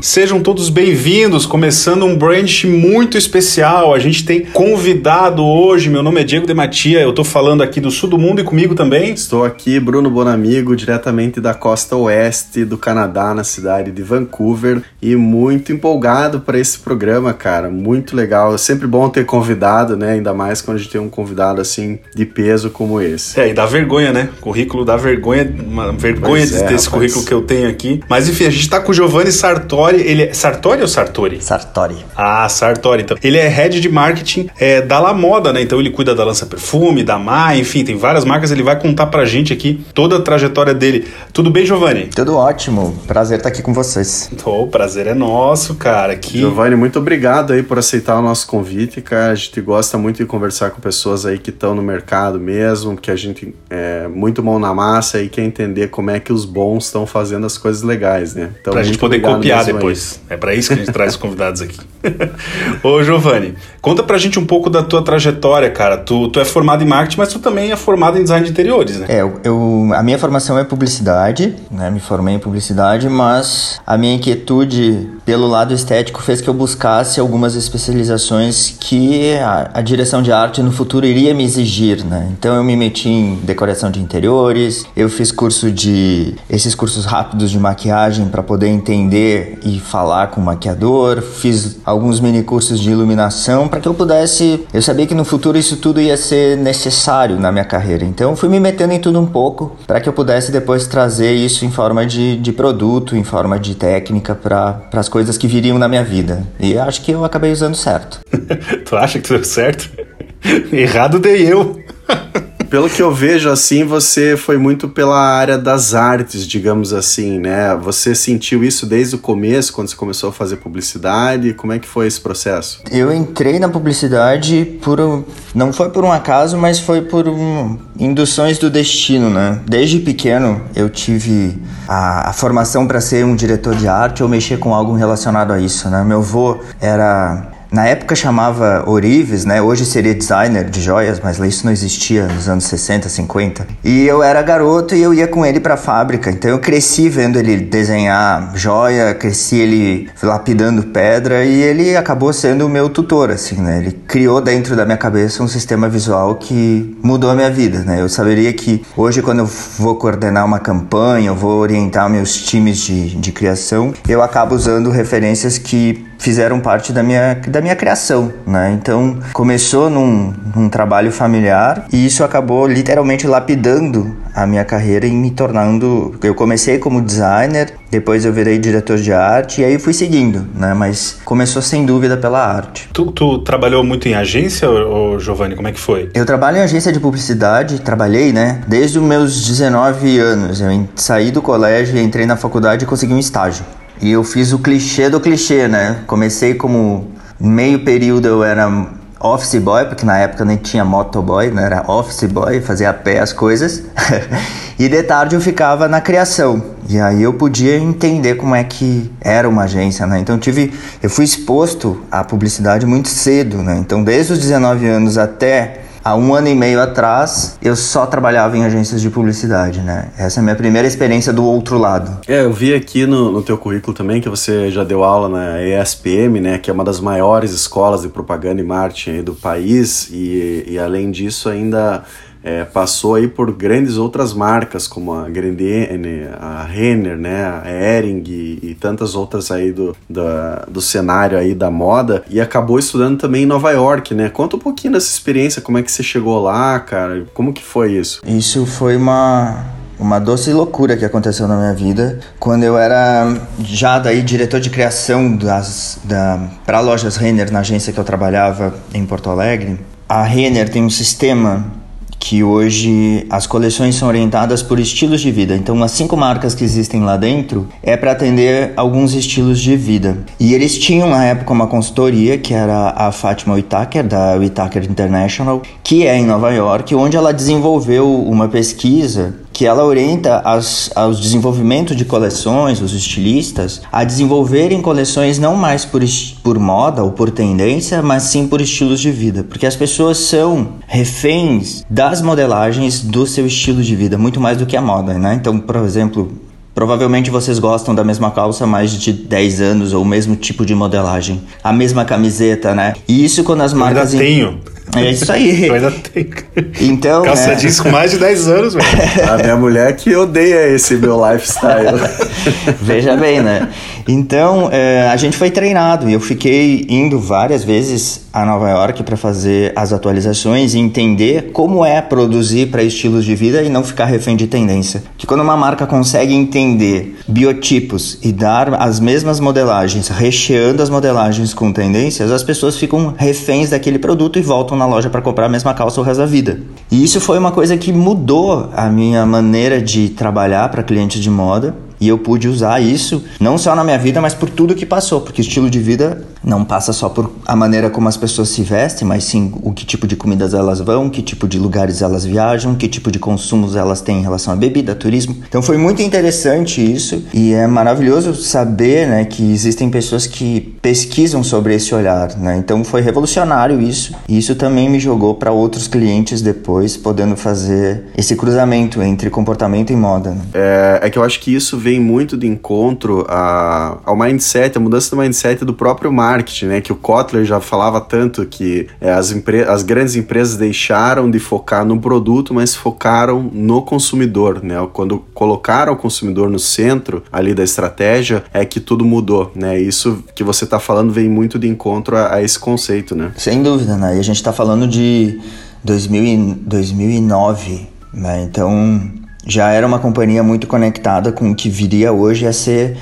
Sejam todos bem-vindos, começando um brand muito especial. A gente tem convidado hoje, meu nome é Diego Dematia, eu tô falando aqui do sul do mundo e comigo também. Estou aqui, Bruno Bonamigo, diretamente da costa oeste do Canadá, na cidade de Vancouver, e muito empolgado para esse programa, cara, muito legal. É sempre bom ter convidado, né? Ainda mais quando a gente tem um convidado assim de peso como esse. É, e dá vergonha, né? Currículo dá vergonha, uma vergonha Pois é, desse rapaz. currículo que eu tenho aqui. Mas enfim, a gente tá com o Giovanni Sartori, ele é Sartori ou Sartori? Sartori. Ah, Sartori, então. Ele é head de marketing é, da La Moda, né? Então ele cuida da Lança Perfume, da Mai, enfim, tem várias marcas. Ele vai contar pra gente aqui toda a trajetória dele. Tudo bem, Giovanni? Tudo ótimo. Prazer estar aqui com vocês. O prazer é nosso, cara. Que... Giovanni, muito obrigado aí por aceitar o nosso convite, cara. A gente gosta muito de conversar com pessoas aí que estão no mercado mesmo, que a gente é muito mão na massa e quer entender como é que os bons estão fazendo as coisas legais, né? Então, Pra gente poder copiar aí. Depois. É pra isso que a gente traz os convidados aqui. Ô, Giovanni, conta pra gente um pouco da tua trajetória, cara. Tu, tu é formado em marketing, mas tu também é formado em design de interiores, né? É, eu, eu- a minha formação é publicidade, né? Me formei em publicidade, mas a minha inquietude pelo lado estético fez que eu buscasse algumas especializações que a, a direção de arte no futuro iria me exigir, né? Então eu me meti em decoração de interiores, eu fiz curso de esses cursos rápidos de maquiagem para poder entender e falar com o maquiador, fiz alguns mini cursos de iluminação para que eu pudesse, eu sabia que no futuro isso tudo ia ser necessário na minha carreira. Então fui me metendo em tudo um pouco para que eu pudesse depois trazer isso em forma de, de produto, em forma de técnica para as coisas que viriam na minha vida. E acho que eu acabei usando certo. tu acha que deu certo? Errado dei eu. Pelo que eu vejo assim, você foi muito pela área das artes, digamos assim, né? Você sentiu isso desde o começo, quando você começou a fazer publicidade? Como é que foi esse processo? Eu entrei na publicidade por não foi por um acaso, mas foi por um, induções do destino, né? Desde pequeno eu tive a, a formação para ser um diretor de arte ou mexer com algo relacionado a isso, né? Meu avô era na época chamava Orives, né? Hoje seria designer de joias, mas isso não existia nos anos 60, 50. E eu era garoto e eu ia com ele pra fábrica. Então eu cresci vendo ele desenhar joia, cresci ele lapidando pedra e ele acabou sendo o meu tutor, assim, né? Ele criou dentro da minha cabeça um sistema visual que mudou a minha vida, né? Eu saberia que hoje quando eu vou coordenar uma campanha, eu vou orientar meus times de, de criação, eu acabo usando referências que fizeram parte da minha, da minha criação, né? Então começou num, num trabalho familiar e isso acabou literalmente lapidando a minha carreira e me tornando. Eu comecei como designer, depois eu virei diretor de arte e aí fui seguindo, né? Mas começou sem dúvida pela arte. Tu, tu trabalhou muito em agência, ô, ô, Giovanni? Como é que foi? Eu trabalho em agência de publicidade, trabalhei, né? Desde os meus 19 anos. Eu saí do colégio, entrei na faculdade e consegui um estágio. E eu fiz o clichê do clichê, né? Comecei como meio período eu era office boy, porque na época nem tinha motoboy, né? Era office boy, fazia a pé as coisas. e de tarde eu ficava na criação. E aí eu podia entender como é que era uma agência, né? Então eu tive, eu fui exposto à publicidade muito cedo, né? Então desde os 19 anos até Há um ano e meio atrás, eu só trabalhava em agências de publicidade, né? Essa é a minha primeira experiência do outro lado. É, eu vi aqui no, no teu currículo também que você já deu aula na ESPM, né, que é uma das maiores escolas de propaganda e marketing do país, e, e além disso ainda é, passou aí por grandes outras marcas, como a Grendene, a Renner, né, a Hering e, e tantas outras aí do, da- do cenário aí da moda, e acabou estudando também em Nova York, né? Conta um pouquinho dessa experiência, como é que você chegou lá, cara, como que foi isso? Isso foi uma uma doce loucura que aconteceu na minha vida quando eu era já daí diretor de criação das da para lojas Renner na agência que eu trabalhava em Porto Alegre. A Renner tem um sistema que hoje as coleções são orientadas por estilos de vida. Então, as cinco marcas que existem lá dentro é para atender alguns estilos de vida. E eles tinham na época uma consultoria que era a Fátima Whitaker da Whitaker International, que é em Nova York, onde ela desenvolveu uma pesquisa que ela orienta as, aos desenvolvimento de coleções, os estilistas, a desenvolverem coleções não mais por, por moda ou por tendência, mas sim por estilos de vida. Porque as pessoas são reféns das modelagens do seu estilo de vida, muito mais do que a moda, né? Então, por exemplo, Provavelmente vocês gostam da mesma calça há mais de 10 anos ou o mesmo tipo de modelagem, a mesma camiseta, né? E isso quando as marcas. Eu ainda tenho. É isso aí. Eu ainda tenho. Então. Calça é... jeans com mais de 10 anos, velho. A minha mulher que odeia esse meu lifestyle. Veja bem, né? Então, é, a gente foi treinado e eu fiquei indo várias vezes a Nova York para fazer as atualizações e entender como é produzir para estilos de vida e não ficar refém de tendência. Que quando uma marca consegue entender biotipos e dar as mesmas modelagens, recheando as modelagens com tendências, as pessoas ficam reféns daquele produto e voltam na loja para comprar a mesma calça o resto da vida. E isso foi uma coisa que mudou a minha maneira de trabalhar para clientes de moda e eu pude usar isso não só na minha vida, mas por tudo que passou, porque estilo de vida não passa só por a maneira como as pessoas se vestem, mas sim o que tipo de comidas elas vão, que tipo de lugares elas viajam, que tipo de consumos elas têm em relação à bebida, turismo. Então foi muito interessante isso e é maravilhoso saber, né, que existem pessoas que pesquisam sobre esse olhar, né? Então foi revolucionário isso. E isso também me jogou para outros clientes depois, podendo fazer esse cruzamento entre comportamento e moda. Né? É, é que eu acho que isso vem muito de encontro a, ao mindset, a mudança do mindset do próprio marketing, né? Que o Kotler já falava tanto que é, as, as grandes empresas deixaram de focar no produto, mas focaram no consumidor, né? Quando colocaram o consumidor no centro ali da estratégia, é que tudo mudou, né? Isso que você está falando vem muito de encontro a, a, esse conceito, né? Sem dúvida, né? E a gente está falando de 2000 2009, né? Então já era uma companhia muito conectada com o que viria hoje a ser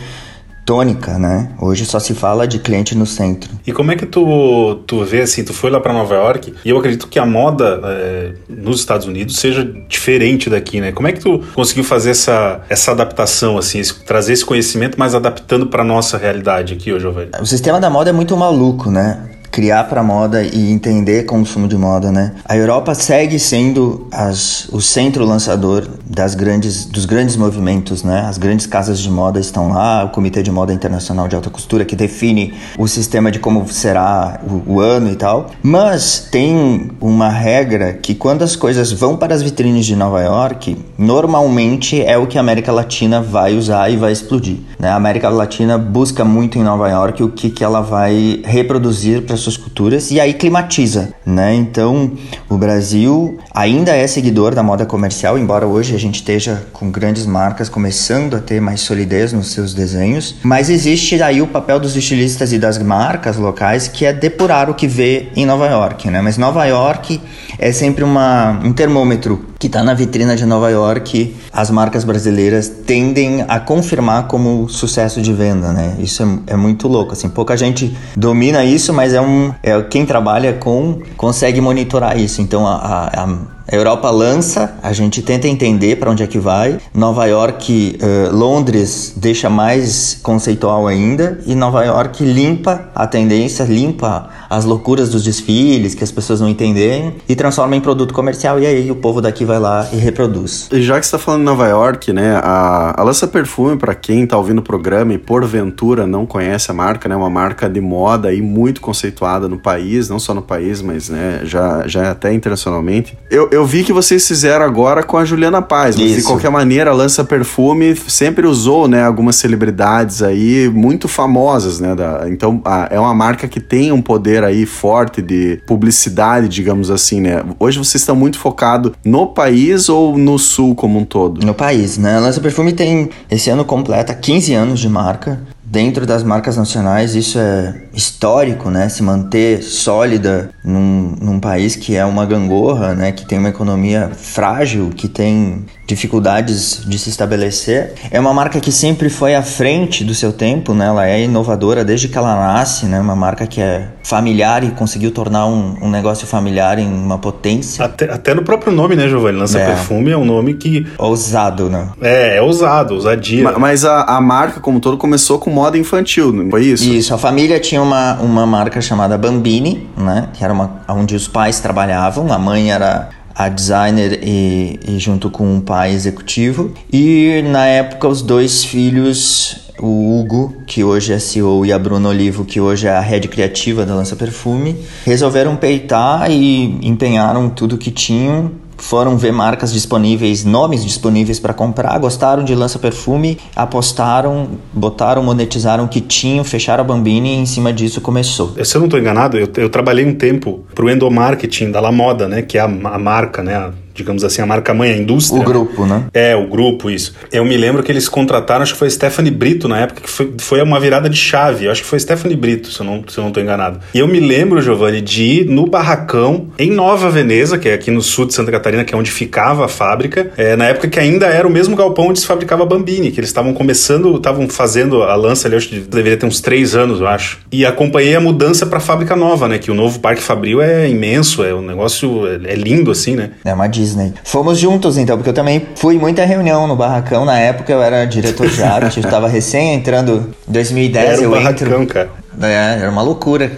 tônica, né? Hoje só se fala de cliente no centro. E como é que tu, tu vê assim, tu foi lá para Nova York e eu acredito que a moda é, nos Estados Unidos seja diferente daqui, né? Como é que tu conseguiu fazer essa, essa adaptação, assim, esse, trazer esse conhecimento, mas adaptando para nossa realidade aqui, ô Giovanni? O sistema da moda é muito maluco, né? Criar para moda e entender consumo de moda, né? A Europa segue sendo as, o centro lançador das grandes, dos grandes movimentos, né? As grandes casas de moda estão lá, o Comitê de Moda Internacional de Alta Costura que define o sistema de como será o, o ano e tal. Mas tem uma regra que quando as coisas vão para as vitrines de Nova York, normalmente é o que a América Latina vai usar e vai explodir. Né? A América Latina busca muito em Nova York o que, que ela vai reproduzir para suas culturas e aí climatiza, né? Então, o Brasil ainda é seguidor da moda comercial, embora hoje a gente esteja com grandes marcas começando a ter mais solidez nos seus desenhos, mas existe aí o papel dos estilistas e das marcas locais que é depurar o que vê em Nova York, né? Mas Nova York é sempre uma, um termômetro que está na vitrina de Nova York, as marcas brasileiras tendem a confirmar como sucesso de venda, né? Isso é, é, muito louco, assim, pouca gente domina isso, mas é um, é quem trabalha com consegue monitorar isso. Então a, a, a a Europa lança, a gente tenta entender para onde é que vai. Nova York, uh, Londres deixa mais conceitual ainda e Nova York limpa a tendência, limpa as loucuras dos desfiles que as pessoas não entendem e transforma em produto comercial e aí o povo daqui vai lá e reproduz. E já que está falando Nova York, né, a, a Lança Perfume para quem está ouvindo o programa e porventura não conhece a marca, né, uma marca de moda e muito conceituada no país, não só no país, mas né, já já até internacionalmente. Eu, eu vi que vocês fizeram agora com a Juliana Paz, mas Isso. de qualquer maneira, a Lança Perfume sempre usou, né, algumas celebridades aí muito famosas, né, da, então a, é uma marca que tem um poder aí forte de publicidade, digamos assim, né. Hoje vocês estão muito focados no país ou no sul como um todo? No país, né, a Lança Perfume tem, esse ano completa 15 anos de marca, dentro das marcas nacionais isso é histórico, né? Se manter sólida num, num país que é uma gangorra, né? Que tem uma economia frágil, que tem dificuldades de se estabelecer. É uma marca que sempre foi à frente do seu tempo, né? Ela é inovadora desde que ela nasce, né? Uma marca que é familiar e conseguiu tornar um, um negócio familiar em uma potência. Até, até no próprio nome, né, Giovanni? Lança é. Perfume é um nome que... Ousado, né? É, é ousado, ousadia. Mas, mas a, a marca como todo começou com moda infantil, não foi isso? Isso, a família tinha uma, uma marca chamada Bambini, né? Que era uma, onde os pais trabalhavam, a mãe era a designer e, e junto com um pai executivo. E na época os dois filhos o Hugo, que hoje é CEO, e a Bruna Olivo, que hoje é a head criativa da Lança Perfume, resolveram peitar e empenharam tudo que tinham foram ver marcas disponíveis, nomes disponíveis para comprar, gostaram de lança perfume, apostaram, botaram, monetizaram o que tinham, fecharam a Bambini e em cima disso começou. Se eu não estou enganado, eu, eu, trabalhei um tempo para o endomarketing da La Moda, né, que é a, a marca, né, digamos assim, a marca mãe, a indústria. O grupo, né? É, o grupo, isso. Eu me lembro que eles contrataram, acho que foi Stephanie Brito na época, que foi, foi uma virada de chave. Eu acho que foi Stephanie Brito, se eu não, se eu não tô enganado. E eu me lembro, Giovanni, de ir no barracão em Nova Veneza, que é aqui no sul de Santa Catarina, que é onde ficava a fábrica, é, na época que ainda era o mesmo galpão onde se fabricava Bambini, que eles estavam começando, estavam fazendo a lança ali, acho que deveria ter uns três anos, eu acho. E acompanhei a mudança para a fábrica nova, né? Que o novo Parque Fabril é imenso, é um negócio, é, é lindo assim, né? É uma Disney. Fomos juntos então, porque eu também fui muita reunião no Barracão. Na época eu era diretor de arte, eu estava recém entrando em 2010. Era eu barracão, entro. cara. É, era uma loucura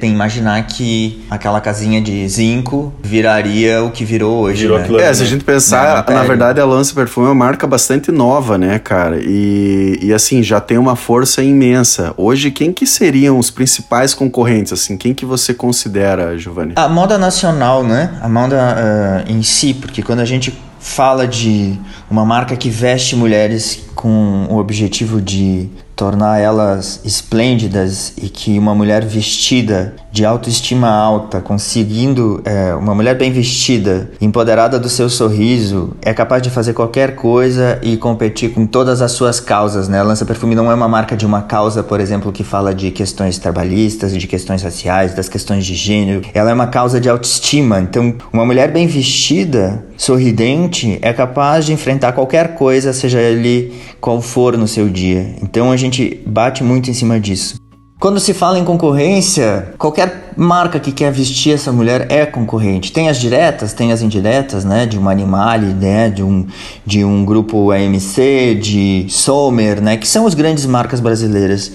tem imaginar que aquela casinha de zinco viraria o que virou hoje. Virou né? aquilo É, se a gente pensar, Não, na verdade a Lance Perfume é uma marca bastante nova, né, cara? E, e assim, já tem uma força imensa. Hoje, quem que seriam os principais concorrentes, assim? Quem que você considera, Giovanni? A moda nacional, né? A moda uh, em si, porque quando a gente fala de uma marca que veste mulheres com o objetivo de tornar elas esplêndidas e que uma mulher vestida de autoestima alta, conseguindo é, uma mulher bem vestida, empoderada do seu sorriso, é capaz de fazer qualquer coisa e competir com todas as suas causas, né? A Lança Perfume não é uma marca de uma causa, por exemplo, que fala de questões trabalhistas, de questões raciais, das questões de gênero. Ela é uma causa de autoestima. Então, uma mulher bem vestida, sorridente, é capaz de enfrentar qualquer coisa, seja ele qual for no seu dia. Então, a gente bate muito em cima disso. Quando se fala em concorrência, qualquer marca que quer vestir essa mulher é concorrente. Tem as diretas, tem as indiretas, né? De uma Animale, né? De um, de um grupo AMC, de Sommer, né? Que são as grandes marcas brasileiras.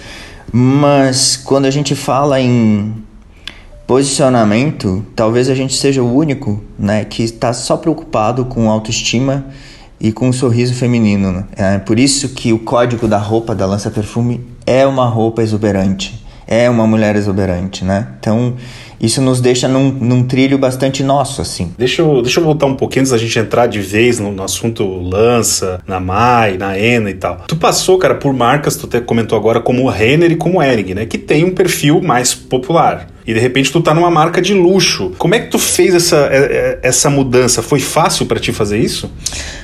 Mas quando a gente fala em posicionamento, talvez a gente seja o único, né? Que está só preocupado com autoestima e com um sorriso feminino. Né? É por isso que o código da roupa da Lança Perfume é uma roupa exuberante, é uma mulher exuberante, né? Então isso nos deixa num, num, trilho bastante nosso, assim. Deixa eu, deixa eu voltar um pouquinho antes da gente entrar de vez no, no, assunto Lança, na Mai, na Ena e tal. Tu passou, cara, por marcas, tu até comentou agora, como o Renner e como o Ering, né? Que tem um perfil mais popular e de repente tu tá numa marca de luxo. Como é que tu fez essa, é, é, essa mudança? Foi fácil para ti fazer isso?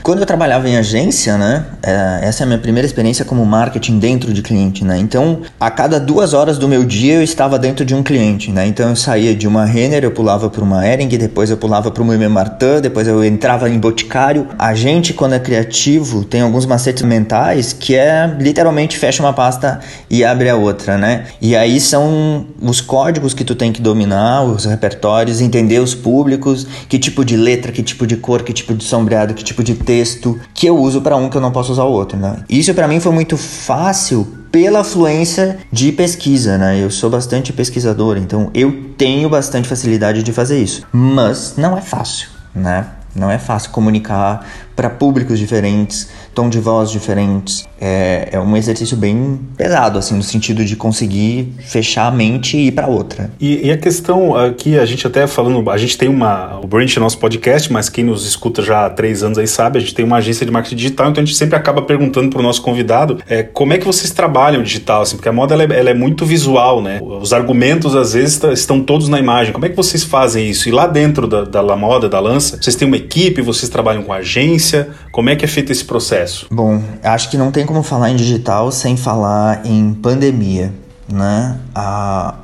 Quando eu trabalhava em agência, né? É, essa é a minha primeira experiência como marketing dentro de cliente, né? Então, a cada duas horas do meu dia eu estava dentro de um cliente, né? Então eu saía de uma Renner, eu pulava para uma Ering, depois eu pulava para uma Meme Martin, depois eu entrava em Boticário. A gente, quando é criativo, tem alguns macetes mentais que é literalmente fecha uma pasta e abre a outra, né? E aí são os códigos que tu tem que dominar os repertórios, entender os públicos, que tipo de letra, que tipo de cor, que tipo de sombreado, que tipo de texto que eu uso para um que eu não posso usar o outro, né? Isso para mim foi muito fácil pela fluência de pesquisa, né? Eu sou bastante pesquisador, então eu tenho bastante facilidade de fazer isso. Mas não é fácil, né? Não é fácil comunicar para públicos diferentes, tom de voz diferentes. É, é um exercício bem pesado, assim, no sentido de conseguir fechar a mente e ir para outra. E, e, a questão aqui, a gente até falando, a gente tem uma, o Branch é nosso podcast, mas quem nos escuta já há três anos aí sabe, a gente tem uma agência de marketing digital, então a gente sempre acaba perguntando para o nosso convidado é, como é que vocês trabalham digital, assim, porque a moda ela é, ela é muito visual, né? Os argumentos às vezes estão todos na imagem. Como é que vocês fazem isso? E lá dentro da, da moda, da lança, vocês têm uma equipe, vocês trabalham com agência, como é que é feito esse processo? Bom, acho que não tem como falar em digital sem falar em pandemia, né? A,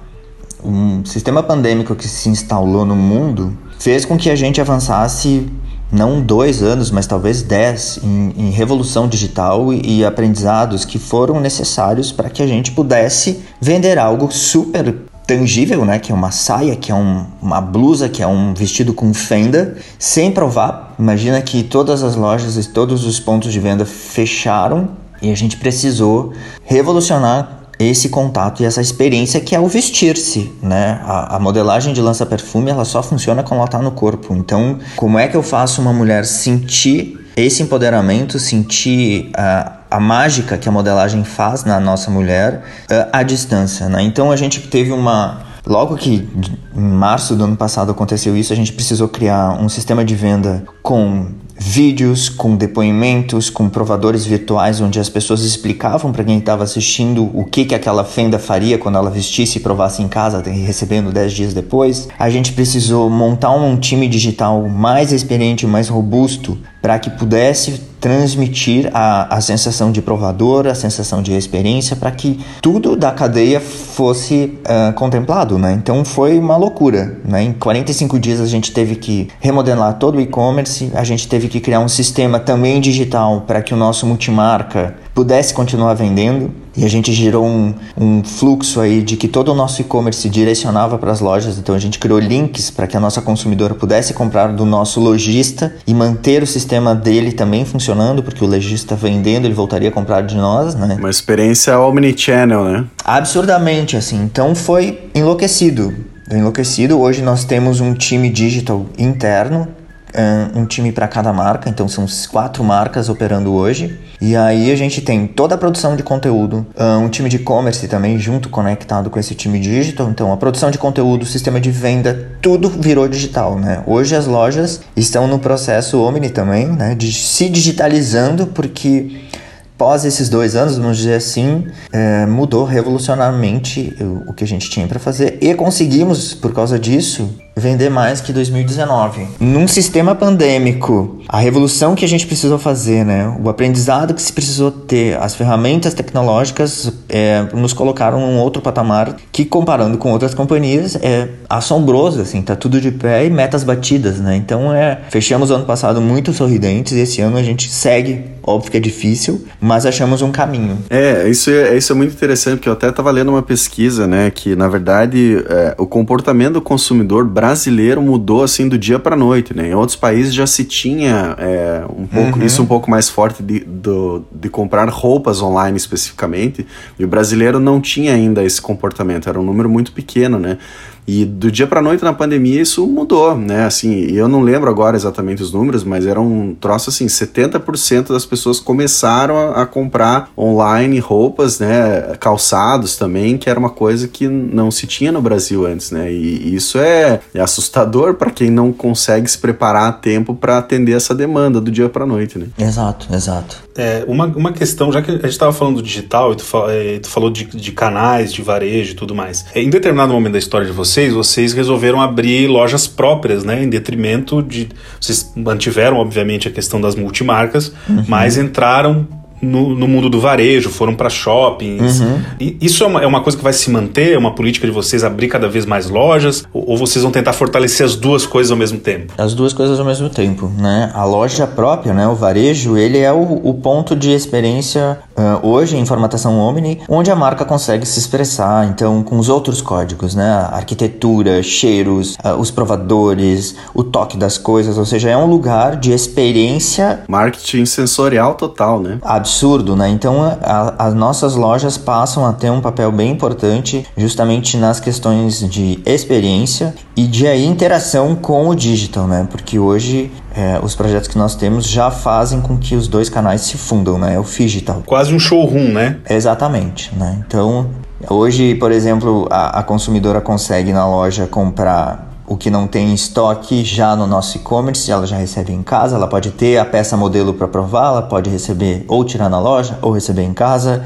um sistema pandêmico que se instalou no mundo fez com que a gente avançasse não dois anos, mas talvez dez em, em revolução digital e, e, aprendizados que foram necessários para que a gente pudesse vender algo super tangível, né? Que é uma saia, que é um, uma blusa, que é um vestido com fenda, sem provar. Imagina que todas as lojas e todos os pontos de venda fecharam e a gente precisou revolucionar esse contato e essa experiência que é o vestir-se, né? A, a modelagem de lança-perfume ela só funciona quando ela está no corpo. Então, como é que eu faço uma mulher sentir esse empoderamento, sentir a, a mágica que a modelagem faz na nossa mulher uh, à distância, né? Então a gente teve uma Logo que em março do ano passado aconteceu isso, a gente precisou criar um sistema de venda com vídeos, com depoimentos, com provadores virtuais onde as pessoas explicavam para quem estava assistindo o que, que aquela fenda faria quando ela vestisse e provasse em casa, recebendo 10 dias depois. A gente precisou montar um time digital mais experiente, mais robusto, para que pudesse transmitir a, a sensação de provador, a sensação de experiência, para que tudo da cadeia fosse uh, contemplado, né? Então foi uma loucura, né? Em 45 dias a gente teve que remodelar todo o e-commerce, a gente teve que criar um sistema também digital para que o nosso multimarca pudesse continuar vendendo e a gente gerou um, um fluxo aí de que todo o nosso e-commerce direcionava para as lojas, então a gente criou links para que a nossa consumidora pudesse comprar do nosso lojista e manter o sistema dele também funcionando, porque o lojista vendendo ele voltaria a comprar de nós, né? Uma experiência omnichannel, né? Absurdamente, assim. Então foi enlouquecido. Enlouquecido. Hoje nós temos um time digital interno um time para cada marca, então são quatro marcas operando hoje. E aí a gente tem toda a produção de conteúdo, um time de e-commerce também junto conectado com esse time digital. Então a produção de conteúdo, o sistema de venda, tudo virou digital, né? Hoje as lojas estão no processo Omni também, né? De se digitalizando porque após esses dois anos, vamos dizer assim, é, mudou revolucionarmente o, o que a gente tinha para fazer e conseguimos, por causa disso, vender mais que 2019. Num sistema pandêmico, a revolução que a gente precisou fazer, né? O aprendizado que se precisou ter, as ferramentas tecnológicas é, nos colocaram num outro patamar que, comparando com outras companhias, é assombroso, assim, tá tudo de pé e metas batidas, né? Então, é, fechamos o ano passado muito sorridentes e esse ano a gente segue, óbvio que é difícil, mas achamos um caminho. É, isso é, isso é muito interessante, porque eu até estava lendo uma pesquisa, né, que na verdade é, o comportamento do consumidor mudou assim do dia para noite, né? Em outros países já se tinha é, um pouco uhum. isso um pouco mais forte de, do, de comprar roupas online especificamente, e o brasileiro não tinha ainda esse comportamento, era um número muito pequeno, né? E do dia para noite na pandemia isso mudou, né? Assim, eu não lembro agora exatamente os números, mas era um troço assim, 70% das pessoas começaram a, a, comprar online roupas, né, calçados também, que era uma coisa que não se tinha no Brasil antes, né? E, e isso é, é assustador para quem não consegue se preparar a tempo para atender essa demanda do dia para noite, né? Exato, exato. É, uma, uma questão, já que a gente estava falando do digital e tu, é, tu falou de, de, canais, de varejo e tudo mais. É, em determinado momento da história de vocês, vocês resolveram abrir lojas próprias, né? Em detrimento de. Vocês mantiveram, obviamente, a questão das multimarcas, uhum. mas entraram no, no, mundo do varejo, foram para shoppings. Uhum. E isso é uma, é uma, coisa que vai se manter? É uma política de vocês abrir cada vez mais lojas? Ou, ou, vocês vão tentar fortalecer as duas coisas ao mesmo tempo? As duas coisas ao mesmo tempo, né? A loja própria, né? O varejo, ele é o, o ponto de experiência uh, hoje em formatação Omni, onde a marca consegue se expressar, então, com os outros códigos, né? A arquitetura, cheiros, uh, os provadores, o toque das coisas, ou seja, é um lugar de experiência... Marketing sensorial total, né? Absolutamente absurdo, né? Então a, as nossas lojas passam a ter um papel bem importante justamente nas questões de experiência e de aí, interação com o digital, né? Porque hoje é, os projetos que nós temos já fazem com que os dois canais se fundam, né? É o digital. Quase um showroom, né? Exatamente, né? Então hoje, por exemplo, a, a consumidora consegue na loja comprar o que não tem em estoque já no nosso e-commerce, ela já recebe em casa, ela pode ter a peça modelo para provar, ela pode receber ou tirar na loja ou receber em casa.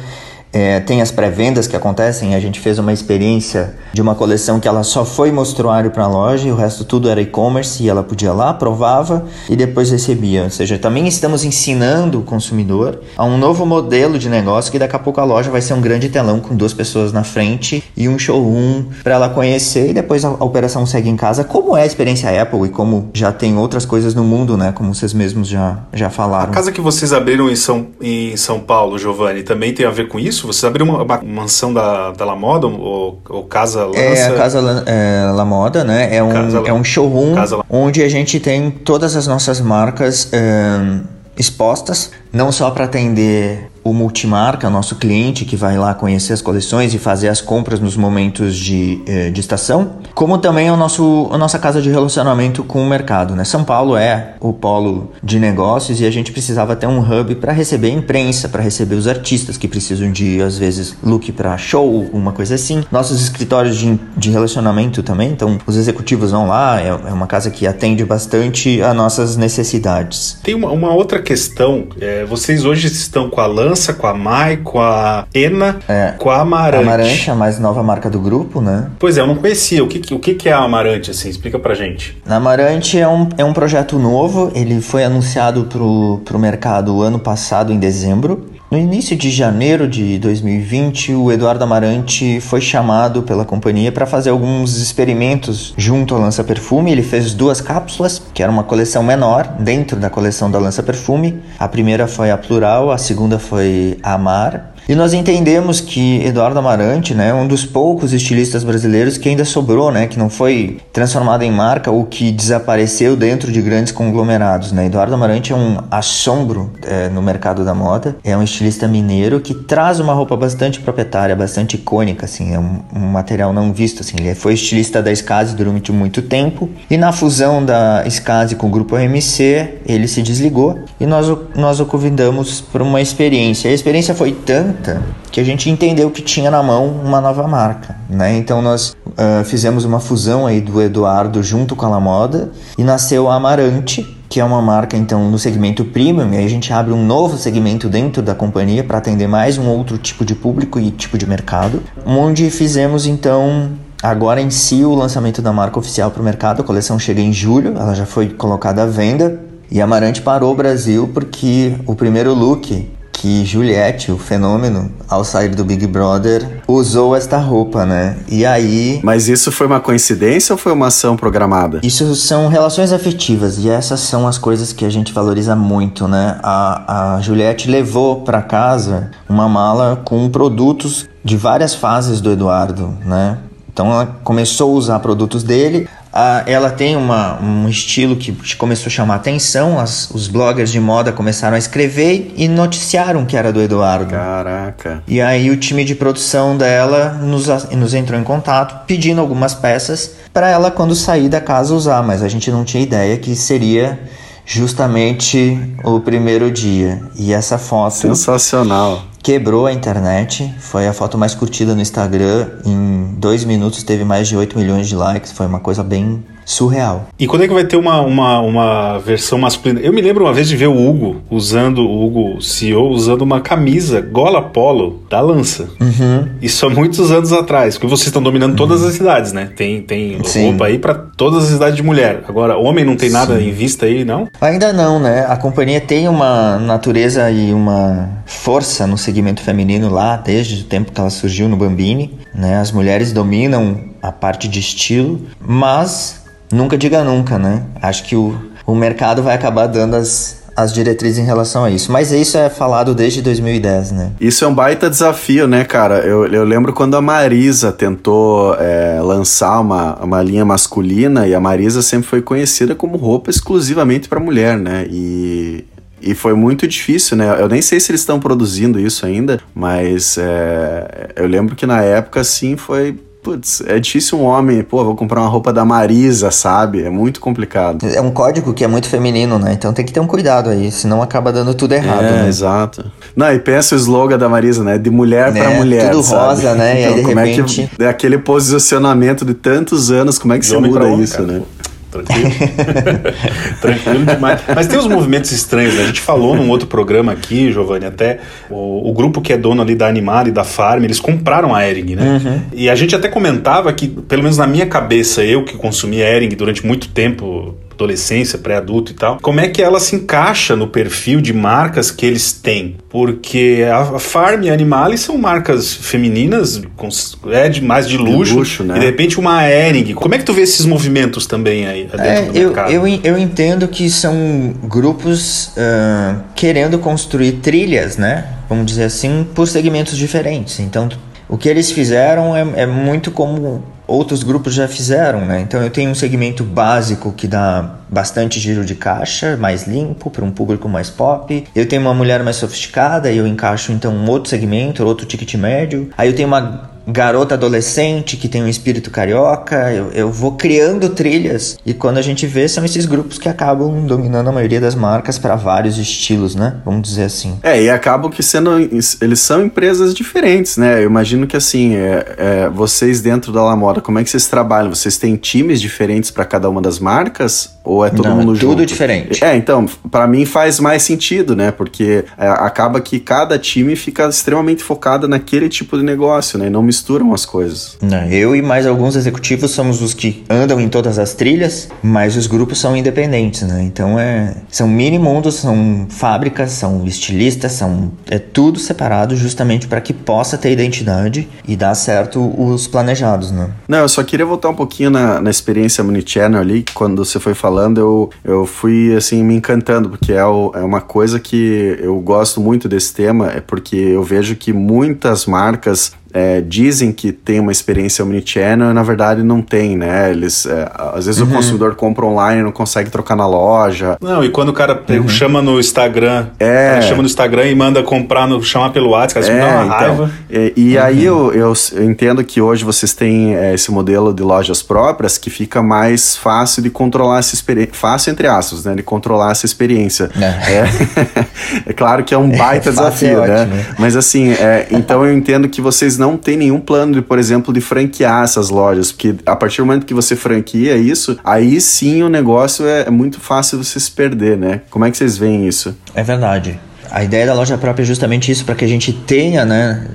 É, tem as pré-vendas que acontecem. A gente fez uma experiência de uma coleção que ela só foi mostruário para a loja e o resto tudo era e-commerce e ela podia lá, provava e depois recebia. Ou seja, também estamos ensinando o consumidor a um novo modelo de negócio que daqui a pouco a loja vai ser um grande telão com duas pessoas na frente e um showroom para ela conhecer e depois a, a, operação segue em casa, como é a experiência Apple e como já tem outras coisas no mundo, né? Como vocês mesmos já, já falaram. A casa que vocês abriram em São, em São Paulo, Giovanni, também tem a ver com isso? Você abriu uma, uma mansão da, da La Moda ou, ou Casa Lança? É, a Casa é, La Moda, né? É um, é um showroom onde a gente tem todas as nossas marcas é, expostas, não só para atender o multimarca, nosso cliente que vai lá conhecer as coleções e fazer as compras nos momentos de, eh, de estação, como também o nosso, a nossa casa de relacionamento com o mercado. Né? São Paulo é o polo de negócios e a gente precisava ter um hub para receber a imprensa, para receber os artistas que precisam de, às vezes, look para show, uma coisa assim. Nossos escritórios de, de relacionamento também, então os executivos vão lá, é, é uma casa que atende bastante a nossas necessidades. Tem uma, uma outra questão, é, vocês hoje estão com a Com a Mai, com a Ena, é, com a Amarante. Amarante, a mais nova marca do grupo, né? Pois é, eu não conhecia. O que, o que é a Amarante, assim? Explica pra gente. A Amarante é um, é um projeto novo, ele foi anunciado pro, pro mercado ano passado, em dezembro. No início de janeiro de 2020, o Eduardo Amarante foi chamado pela companhia para fazer alguns experimentos junto ao Lança Perfume. Ele fez duas cápsulas, que era uma coleção menor dentro da coleção da Lança Perfume. A primeira foi a Plural, a segunda foi a Amar. E nós entendemos que Eduardo Amarante, né, é um dos poucos estilistas brasileiros que ainda sobrou, né, que não foi transformado em marca ou que desapareceu dentro de grandes conglomerados, né. Eduardo Amarante é um assombro é, no mercado da moda, é um estilista mineiro que traz uma roupa bastante proprietária, bastante icônica, assim, é um, um material não visto, assim. Ele foi estilista da Skase durante muito tempo e na fusão da Skase com o grupo RMC, ele se desligou e nós, nós o convidamos para uma experiência. A experiência foi tão que a gente entendeu que tinha na mão uma nova marca, né? Então nós uh, fizemos uma fusão aí do Eduardo junto com a La Moda e nasceu a Amarante, que é uma marca então no segmento premium, e aí a gente abre um novo segmento dentro da companhia para atender mais um outro tipo de público e tipo de mercado, onde fizemos então agora em si o lançamento da marca oficial para o mercado. A coleção chega em julho, ela já foi colocada à venda. E Amarante parou o Brasil porque o primeiro look que Juliette, o fenômeno, ao sair do Big Brother, usou esta roupa, né? E aí. Mas isso foi uma coincidência ou foi uma ação programada? Isso são relações afetivas e essas são as coisas que a gente valoriza muito, né? A, a Juliette levou para casa uma mala com produtos de várias fases do Eduardo, né? Então ela começou a usar produtos dele, ela tem uma, um estilo que começou a chamar atenção, as, os bloggers de moda começaram a escrever e noticiaram que era do Eduardo. Caraca. E aí o time de produção dela nos, nos entrou em contato pedindo algumas peças para ela quando sair da casa usar, mas a gente não tinha ideia que seria justamente o primeiro dia. E essa foto. Sensacional quebrou a internet. Foi a foto mais curtida no Instagram. Em dois minutos teve mais de 8 milhões de likes. Foi uma coisa bem surreal. E quando é que vai ter uma, uma, uma versão masculina? Eu me lembro uma vez de ver o Hugo usando, o Hugo CEO, usando uma camisa gola polo da Lança. Uhum. Isso há muitos anos atrás, porque vocês estão dominando uhum. todas as cidades, né? Tem, tem roupa aí para todas as cidades de mulher. Agora, homem não tem nada Sim. em vista aí, não? Ainda não, né? A companhia tem uma natureza e uma força no segmento feminino lá, desde o tempo que ela surgiu no Bambini, né? As mulheres dominam a parte de estilo, mas nunca diga nunca, né? Acho que o, o mercado vai acabar dando as, as diretrizes em relação a isso. Mas isso é falado desde 2010, né? Isso é um baita desafio, né, cara? Eu, eu lembro quando a Marisa tentou é, lançar uma, uma linha masculina e a Marisa sempre foi conhecida como roupa exclusivamente para mulher, né? E, e foi muito difícil, né? Eu nem sei se eles estão produzindo isso ainda, mas é, eu lembro que na época, sim, foi putz, é difícil um homem, pô, vou comprar uma roupa da Marisa, sabe? É muito complicado. É um código que é muito feminino, né? Então tem que ter um cuidado aí, senão acaba dando tudo errado, é, né? exato. Não, e pensa o slogan da Marisa, né? De mulher né? para mulher, Tudo sabe? rosa, né? Então, e aí, de como repente... é que é aquele posicionamento de tantos anos, como é que se muda isso, cara, né? Tranquilo. tranquilo demais. Mas tem uns movimentos estranhos, né? A gente falou num outro programa aqui, Giovanni, até o, o grupo que é dono ali da Animal e da Farm, eles compraram a Ering, né? Uhum. E a gente até comentava que, pelo menos na minha cabeça, eu que consumi Ering durante muito tempo, adolescência, pré-adulto e tal, como é que ela se encaixa no perfil de marcas que eles têm? Porque a Farm e a Animale são marcas femininas, é de mais de luxo, de luxo né? e de repente uma Ering. Como é que tu vê esses movimentos também aí dentro é, do eu, mercado? Eu, eu entendo que são grupos uh, querendo construir trilhas, né? Vamos dizer assim, por segmentos diferentes. Então, o que eles fizeram é, é muito como outros grupos já fizeram, né? Então eu tenho um segmento básico que dá bastante giro de caixa, mais limpo, para um público mais pop. Eu tenho uma mulher mais sofisticada e eu encaixo então um outro segmento, outro ticket médio. Aí eu tenho uma garota adolescente que tem um espírito carioca. Eu, eu vou criando trilhas e quando a gente vê, são esses grupos que acabam dominando a maioria das marcas para vários estilos, né? Vamos dizer assim. É, e acabam que sendo. Eles são empresas diferentes, né? Eu imagino que assim, é, é, vocês dentro da La Moda, como é que vocês trabalham? Vocês têm times diferentes para cada uma das marcas? Ou é todo Não, mundo é junto? Tudo diferente. É, então, para mim faz mais sentido, né? Porque é, acaba que cada time fica extremamente focado naquele tipo de negócio, né? E não misturam as coisas. Não, eu e mais alguns executivos somos os que andam em todas as trilhas, mas os grupos são independentes, né? Então é, são mini mundos, são fábricas, são estilistas, são é tudo separado justamente para que possa ter identidade e dar certo os planejados, né? Não, eu só queria voltar um pouquinho na, na experiência Munichannel ali, quando você foi falando, eu, eu fui assim me encantando, porque é, o, é uma coisa que eu gosto muito desse tema, é porque eu vejo que muitas marcas é, dizem que tem uma experiência omnichannel e na verdade não tem, né? Eles, é, às vezes Uhum. o consumidor compra online e não consegue trocar na loja. Não, e quando o cara Uhum. chama no Instagram, É. chama no Instagram e manda comprar, no, chamar pelo WhatsApp, me dá uma raiva. E, e aí eu, eu, eu entendo que hoje vocês têm é, esse modelo de lojas próprias que fica mais fácil de controlar essa experiência. Fácil entre aspas, né? De controlar essa experiência. É, é claro que é um baita desafio, é né? ótimo. Mas assim, é, então eu entendo que vocês não têm nenhum plano de, por exemplo, de franquear essas lojas. Porque a partir do momento que você franquia isso, aí sim o negócio é, é muito fácil você se perder, né? Como é que vocês veem isso? É verdade. A ideia da loja própria é justamente isso, para que a gente tenha né,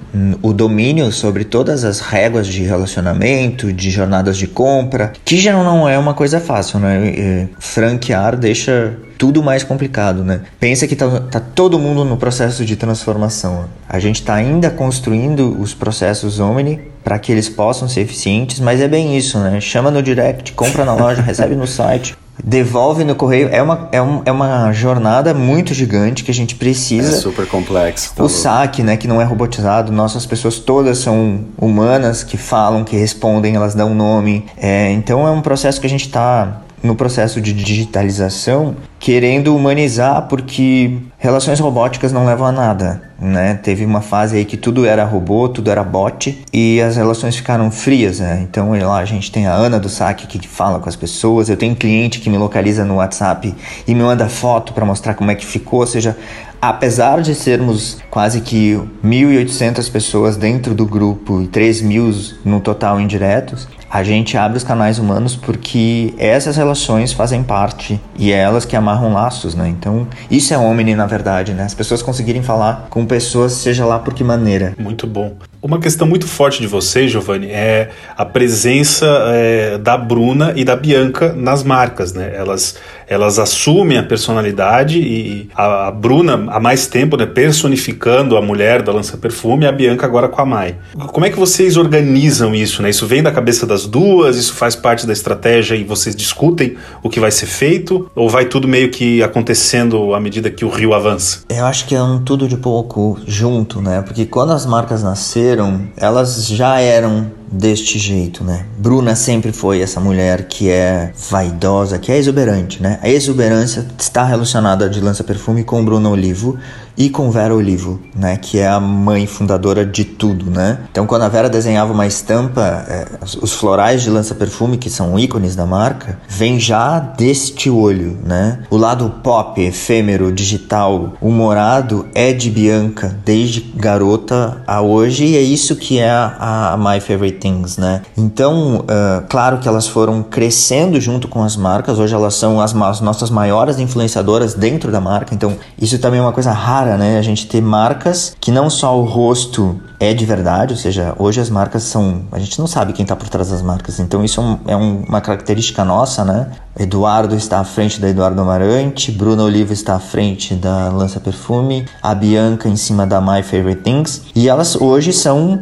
o domínio sobre todas as réguas de relacionamento, de jornadas de compra, que já não é uma coisa fácil, né? E franquear deixa tudo mais complicado, né? Pensa que tá, tá todo mundo no processo de transformação. A gente está ainda construindo os processos Omni para que eles possam ser eficientes, mas é bem isso, né? Chama no direct, compra na loja, recebe no site, devolve no correio. É uma, é, um, é uma jornada muito gigante que a gente É precisa. super complexo. tá O louco. saque, né, que não é robotizado, nossas pessoas todas são humanas, que falam, que respondem, elas dão nome. É, então é um processo que a gente está no processo de digitalização, querendo humanizar, porque relações robóticas não levam a nada, né? Teve uma fase aí que tudo era robô, tudo era bot, e as relações ficaram frias, né? Então lá a gente tem a Ana do saque que fala com as pessoas, eu tenho cliente que me localiza no WhatsApp e me manda foto para mostrar como é que ficou, ou seja, apesar de sermos quase que 1.800 pessoas dentro do grupo e 3 mil no total indiretos, a gente abre os canais humanos porque essas relações fazem parte e é elas que amarram laços, né? Então, isso é Omni, na verdade, né? As pessoas conseguirem falar com pessoas, seja lá por que maneira. Muito bom. Uma questão muito forte de vocês, Giovanni, é a presença é, da Bruna e da Bianca nas marcas, né? Elas, elas assumem a personalidade e a, a Bruna há mais tempo, né, personificando a mulher da Lança Perfume e a Bianca agora com a Mai. Como é que vocês organizam isso, né? Isso vem da cabeça das duas, isso faz parte da estratégia e vocês discutem o que vai ser feito? Ou vai tudo meio que acontecendo à medida que o rio avança? Eu acho que é um tudo de pouco junto, né? Porque quando as marcas nasceram, elas já eram deste jeito, né? Bruna sempre foi essa mulher que é vaidosa, que é exuberante, né? A exuberância está relacionada de Lança Perfume com Bruna Olivo e com Vera Olivo, né? Que é a mãe fundadora de tudo, né? Então, quando a Vera desenhava uma estampa, é, os florais de Lança Perfume, que são ícones da marca, vem já deste olho, né? O lado pop, efêmero, digital, humorado é de Bianca desde garota a hoje e é isso que é a, a My Favorite Things, né? Então, uh, claro que elas foram crescendo junto com as marcas, hoje elas são as, as nossas maiores influenciadoras dentro da marca, então isso também é uma coisa rara, né? A gente ter marcas que não só o rosto é de verdade, ou seja, hoje as marcas são. A gente não sabe quem está por trás das marcas, então isso é, um, é um, uma característica nossa, né? Eduardo está à frente da Eduardo Amarante, Bruna Oliva está à frente da Lança Perfume, a Bianca em cima da My Favorite Things, e elas hoje são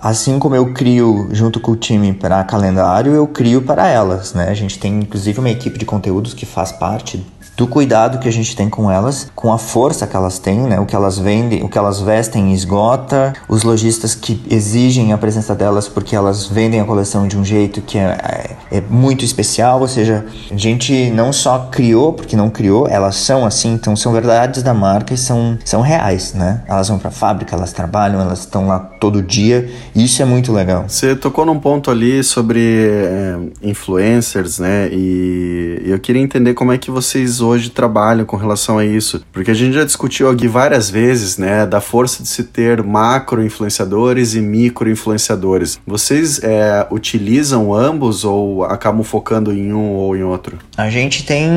Assim como eu crio junto com o time para calendário, eu crio para elas, né? A gente tem inclusive uma equipe de conteúdos que faz parte do cuidado que a gente tem com elas, com a força que elas têm, né? O que elas vendem, o que elas vestem esgota, os lojistas que exigem a presença delas porque elas vendem a coleção de um jeito que é, é, é muito especial, ou seja, a gente não só criou porque não criou, elas são assim, então são verdades da marca e são, são reais, né? Elas vão para a fábrica, elas trabalham, elas estão lá todo dia, e isso é muito legal. Você tocou num ponto ali sobre é, influencers, né? E eu queria entender como é que vocês hoje trabalham com relação a isso, porque a gente já discutiu aqui várias vezes, né, da força de se ter macro influenciadores e micro influenciadores. Vocês é, utilizam ambos ou acabam focando em um ou em outro? A gente tem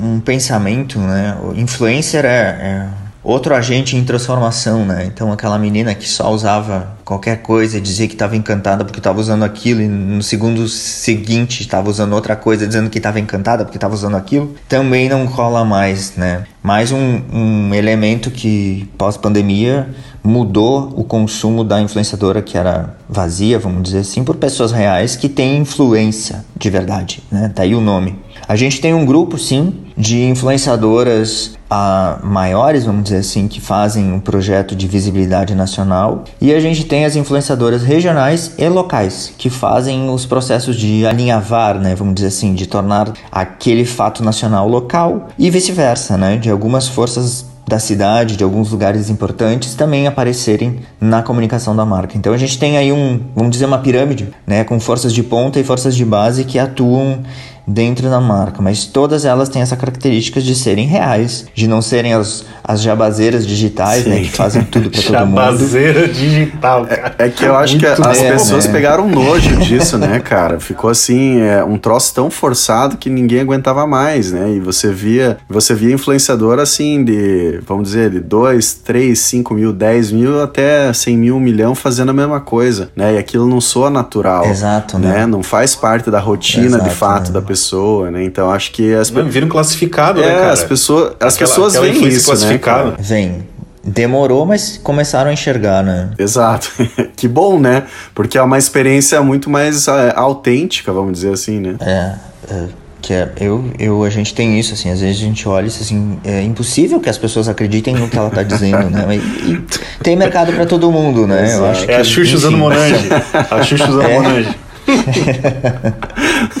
um pensamento, né? O influencer é, é outro agente em transformação, né? Então aquela menina que só usava qualquer coisa, dizia que estava encantada porque estava usando aquilo e no segundo seguinte estava usando outra coisa, dizendo que estava encantada porque estava usando aquilo, também não cola mais, né? Mais um, um elemento que pós-pandemia mudou o consumo da influenciadora que era vazia, vamos dizer assim, por pessoas reais que têm influência de verdade, né? Daí o nome. A gente tem um grupo, sim, de influenciadoras a maiores, vamos dizer assim, que fazem um projeto de visibilidade nacional. E a gente tem as influenciadoras regionais e locais, que fazem os processos de alinhavar, né, vamos dizer assim, de tornar aquele fato nacional local e vice-versa, né, de algumas forças da cidade, de alguns lugares importantes também aparecerem na comunicação da marca. Então a gente tem aí um, vamos dizer, uma pirâmide, né, com forças de ponta e forças de base que atuam dentro da marca, mas todas elas têm essa característica de serem reais, de não serem as, as jabazeiras digitais, né, que fazem tudo para todo mundo. Jabazeira digital, cara. É, é que eu acho Muito que as é, pessoas né? pegaram nojo disso, né, cara? Ficou assim, é, um troço tão forçado que ninguém aguentava mais, né? E você via, você via influenciador assim de, vamos dizer, de 2, 3, 5 mil, 10 mil até 100 mil, um milhão fazendo a mesma coisa, né? E aquilo não soa natural. Exato, né? né? Não faz parte da rotina Exato, de fato né? da pessoa pessoa, né? Então acho que as pessoas. Viram classificado, né, é, né, cara? As pessoas, as aquela, pessoas aquela veem isso, né? Cara? Vem. Demorou, mas começaram a enxergar, né? Exato. que bom, né? Porque é uma experiência muito mais é, autêntica, vamos dizer assim, né? É. é que é, eu, eu, a gente tem isso, assim, às vezes a gente olha assim, é impossível que as pessoas acreditem no que ela está dizendo, né? E, e tem mercado para todo mundo, né? Eu acho é que, a Xuxa usando Monange. A Xuxa usando é. Monange.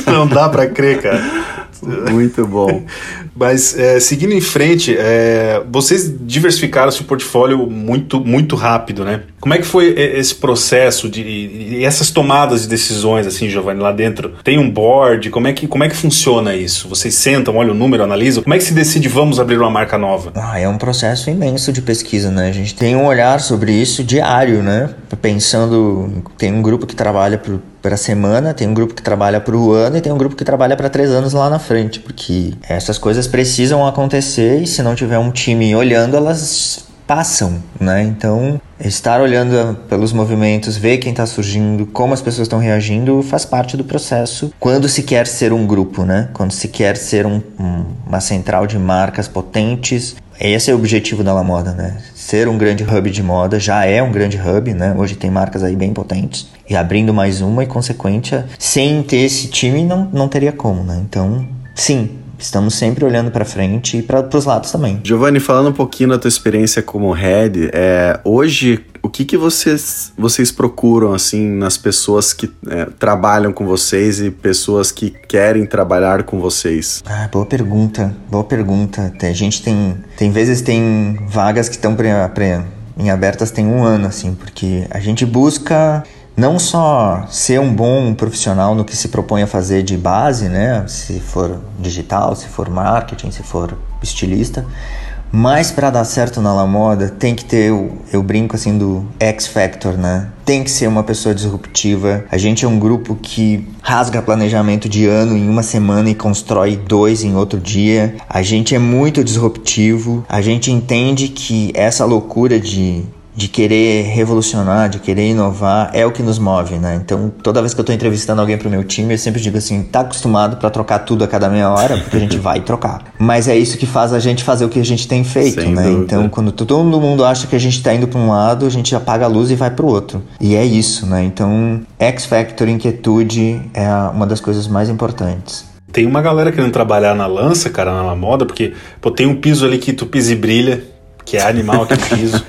Não dá para crer, cara. Muito bom. Mas é, seguindo em frente, é, vocês diversificaram seu portfólio muito, muito rápido, né? Como é que foi esse processo de e essas tomadas de decisões, assim, Giovanni, lá dentro? Tem um board? Como é que, como é que funciona isso? Vocês sentam, olham o número, analisam? Como é que se decide vamos abrir uma marca nova? Ah, é um processo imenso de pesquisa, né? A gente tem um olhar sobre isso diário, né? Pensando, tem um grupo que trabalha para a semana, tem um grupo que trabalha para o ano e tem um grupo que trabalha para três anos lá na frente, porque essas coisas precisam acontecer e se não tiver um time olhando, elas passam, né? Então, estar olhando pelos movimentos, ver quem está surgindo, como as pessoas estão reagindo, faz parte do processo. Quando se quer ser um grupo, né? Quando se quer ser um, um, uma central de marcas potentes, esse é o objetivo da La Moda, né? Ser um grande hub de moda, já é um grande hub, né? Hoje tem marcas aí bem potentes. E abrindo mais uma e consequente, sem ter esse time não, não teria como, né? Então, sim, Estamos sempre olhando para frente e para os lados também. Giovanni, falando um pouquinho da tua experiência como head, é, hoje o que, que vocês, vocês procuram assim nas pessoas que é, trabalham com vocês e pessoas que querem trabalhar com vocês? Ah, boa pergunta, boa pergunta. A gente tem, tem vezes tem vagas que estão em abertas tem um ano assim, porque a gente busca não só ser um bom profissional no que se propõe a fazer de base, né? Se for digital, se for marketing, se for estilista, mas para dar certo na La Moda tem que ter, eu brinco assim do X Factor, né? Tem que ser uma pessoa disruptiva. A gente é um grupo que rasga planejamento de ano em uma semana e constrói dois em outro dia. A gente é muito disruptivo. A gente entende que essa loucura de de querer revolucionar, de querer inovar, é o que nos move, né? Então, toda vez que eu estou entrevistando alguém pro meu time, eu sempre digo assim, tá acostumado para trocar tudo a cada meia hora, porque a gente vai trocar. Mas é isso que faz a gente fazer o que a gente tem feito, Sem né? Dúvida. Então, quando todo mundo acha que a gente tá indo para um lado, a gente apaga a luz e vai pro outro. E é isso, né? Então, X Factor, inquietude é uma das coisas mais importantes. Tem uma galera querendo trabalhar na lança, cara, na moda, porque pô, tem um piso ali que tu pisa e brilha, que é animal aquele piso.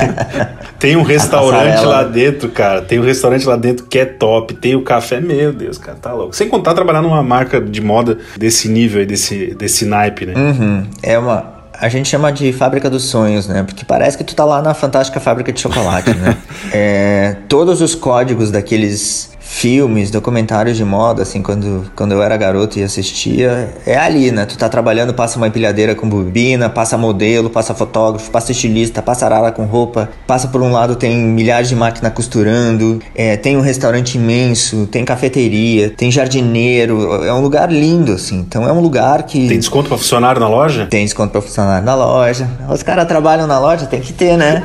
tem um restaurante lá dentro, cara. Tem um restaurante lá dentro que é top. Tem o café, meu Deus, cara, tá louco. Sem contar trabalhar numa marca de moda desse nível aí, desse, desse naipe, né? Uhum. É uma, a gente chama de fábrica dos sonhos, né? Porque parece que tu tá lá na fantástica fábrica de chocolate, né? é, todos os códigos daqueles filmes, documentários de moda, assim, quando, quando eu era garoto e assistia, é ali, né? Tu tá trabalhando, passa uma empilhadeira com bobina, passa modelo, passa fotógrafo, passa estilista, passa arara com roupa, passa por um lado tem milhares de máquinas costurando, é, tem um restaurante imenso, tem cafeteria, tem jardineiro, é um lugar lindo, assim. Então é um lugar que... Tem desconto pra funcionário na loja? Tem desconto pra funcionário na loja. Os caras trabalham na loja, tem que ter, né?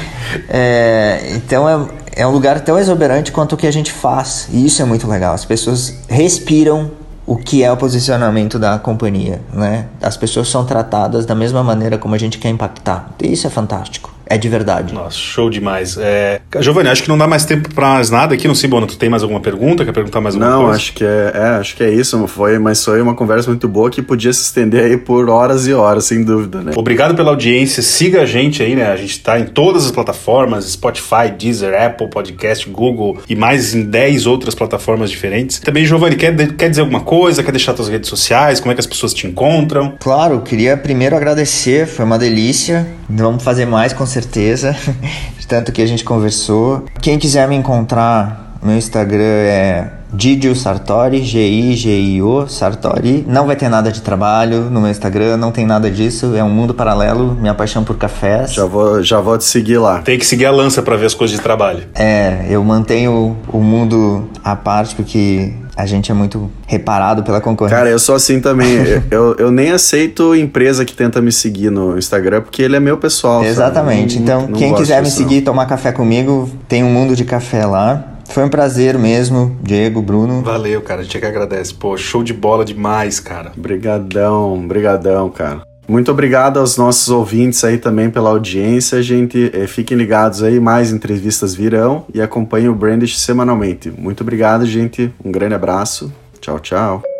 é, então é é um lugar tão exuberante quanto o que a gente faz. E isso é muito legal. As pessoas respiram o que é o posicionamento da companhia, né? As pessoas são tratadas da mesma maneira como a gente quer impactar. E isso é fantástico é de verdade. Nossa, show demais. É... Giovanni, acho que não dá mais tempo para mais nada aqui. Não sei, Bono, tu tem mais alguma pergunta? Quer perguntar mais alguma não, coisa? Não, acho que é, é, acho que é isso. Foi, mas foi uma conversa muito boa que podia se estender aí por horas e horas, sem dúvida, né? Obrigado pela audiência. Siga a gente aí, né? A gente tá em todas as plataformas: Spotify, Deezer, Apple Podcast, Google e mais em 10 outras plataformas diferentes. Também, Giovanni, quer, quer dizer alguma coisa? Quer deixar suas redes sociais? Como é que as pessoas te encontram? Claro, queria primeiro agradecer. Foi uma delícia. Vamos fazer mais com certeza. de tanto que a gente conversou. Quem quiser me encontrar, meu Instagram é Didio Sartori, G-I-G-I-O Sartori. Não vai ter nada de trabalho no meu Instagram, não tem nada disso. É um mundo paralelo, minha paixão por cafés. Já vou, já vou te seguir lá. Tem que seguir a lança para ver as coisas de trabalho. É, eu mantenho o mundo à parte porque a gente é muito reparado pela concorrência. Cara, eu sou assim também. eu, eu nem aceito empresa que tenta me seguir no Instagram, porque ele é meu pessoal. Exatamente. Sabe? Então, não, quem quiser me seguir, tomar café comigo, tem um mundo de café lá. Foi um prazer mesmo, Diego, Bruno. Valeu, cara. A gente é que agradece. Pô, show de bola demais, cara. Brigadão, brigadão, cara. Muito obrigado aos nossos ouvintes aí também pela audiência, gente. É, fiquem ligados aí, mais entrevistas virão e acompanhem o Brandish semanalmente. Muito obrigado, gente. Um grande abraço. Tchau, tchau.